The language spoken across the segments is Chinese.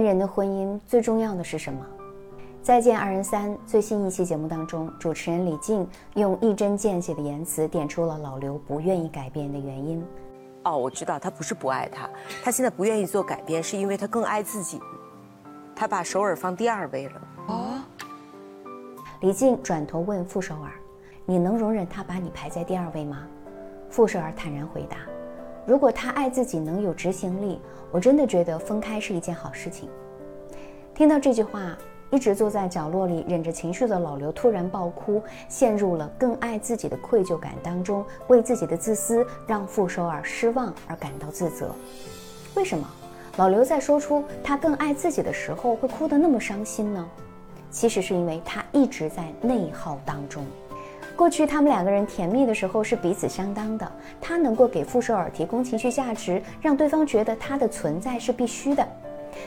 年人的婚姻最重要的是什么？再见二人三最新一期节目当中，主持人李静用一针见血的言辞点出了老刘不愿意改变的原因。哦，我知道他不是不爱他，他现在不愿意做改变，是因为他更爱自己，他把首尔放第二位了。哦，李静转头问傅首尔：“你能容忍他把你排在第二位吗？”傅首尔坦然回答：“如果他爱自己能有执行力，我真的觉得分开是一件好事情。”听到这句话。一直坐在角落里忍着情绪的老刘突然爆哭，陷入了更爱自己的愧疚感当中，为自己的自私让傅首尔失望而感到自责。为什么老刘在说出他更爱自己的时候会哭得那么伤心呢？其实是因为他一直在内耗当中。过去他们两个人甜蜜的时候是彼此相当的，他能够给傅首尔提供情绪价值，让对方觉得他的存在是必须的。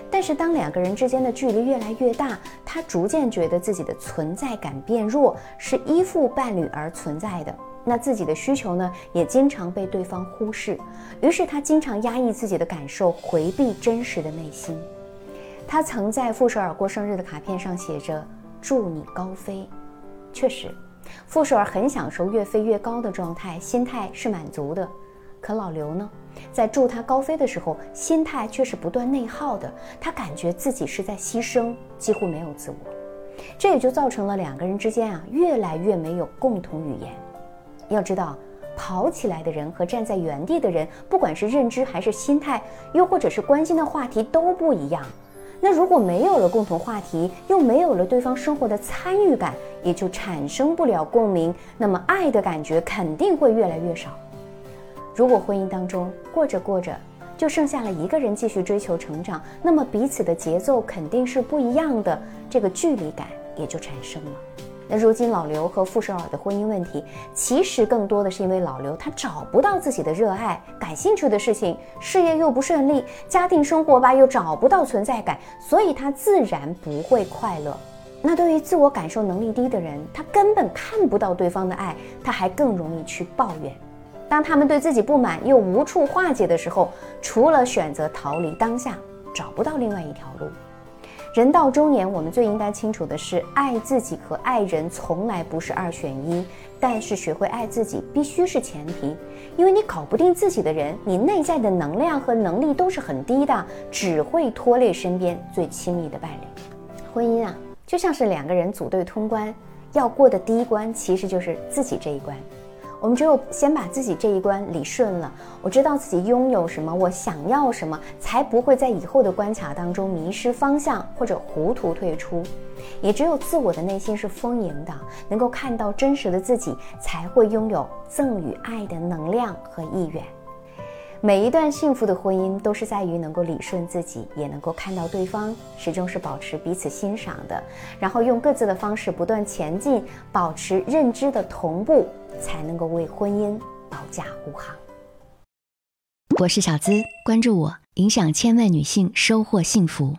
但是当两个人之间的距离越来越大，他逐渐觉得自己的存在感变弱，是依附伴侣而存在的。那自己的需求呢，也经常被对方忽视。于是他经常压抑自己的感受，回避真实的内心。他曾在傅首尔过生日的卡片上写着“祝你高飞”。确实，傅首尔很享受越飞越高的状态，心态是满足的。可老刘呢？在助他高飞的时候，心态却是不断内耗的。他感觉自己是在牺牲，几乎没有自我，这也就造成了两个人之间啊越来越没有共同语言。要知道，跑起来的人和站在原地的人，不管是认知还是心态，又或者是关心的话题都不一样。那如果没有了共同话题，又没有了对方生活的参与感，也就产生不了共鸣，那么爱的感觉肯定会越来越少。如果婚姻当中过着过着，就剩下了一个人继续追求成长，那么彼此的节奏肯定是不一样的，这个距离感也就产生了。那如今老刘和傅首尔的婚姻问题，其实更多的是因为老刘他找不到自己的热爱、感兴趣的事情，事业又不顺利，家庭生活吧又找不到存在感，所以他自然不会快乐。那对于自我感受能力低的人，他根本看不到对方的爱，他还更容易去抱怨。当他们对自己不满又无处化解的时候，除了选择逃离当下，找不到另外一条路。人到中年，我们最应该清楚的是，爱自己和爱人从来不是二选一，但是学会爱自己必须是前提。因为你搞不定自己的人，你内在的能量和能力都是很低的，只会拖累身边最亲密的伴侣。婚姻啊，就像是两个人组队通关，要过的第一关其实就是自己这一关。我们只有先把自己这一关理顺了，我知道自己拥有什么，我想要什么，才不会在以后的关卡当中迷失方向或者糊涂退出。也只有自我的内心是丰盈的，能够看到真实的自己，才会拥有赠与爱的能量和意愿。每一段幸福的婚姻都是在于能够理顺自己，也能够看到对方，始终是保持彼此欣赏的，然后用各自的方式不断前进，保持认知的同步，才能够为婚姻保驾护航。我是小资，关注我，影响千万女性，收获幸福。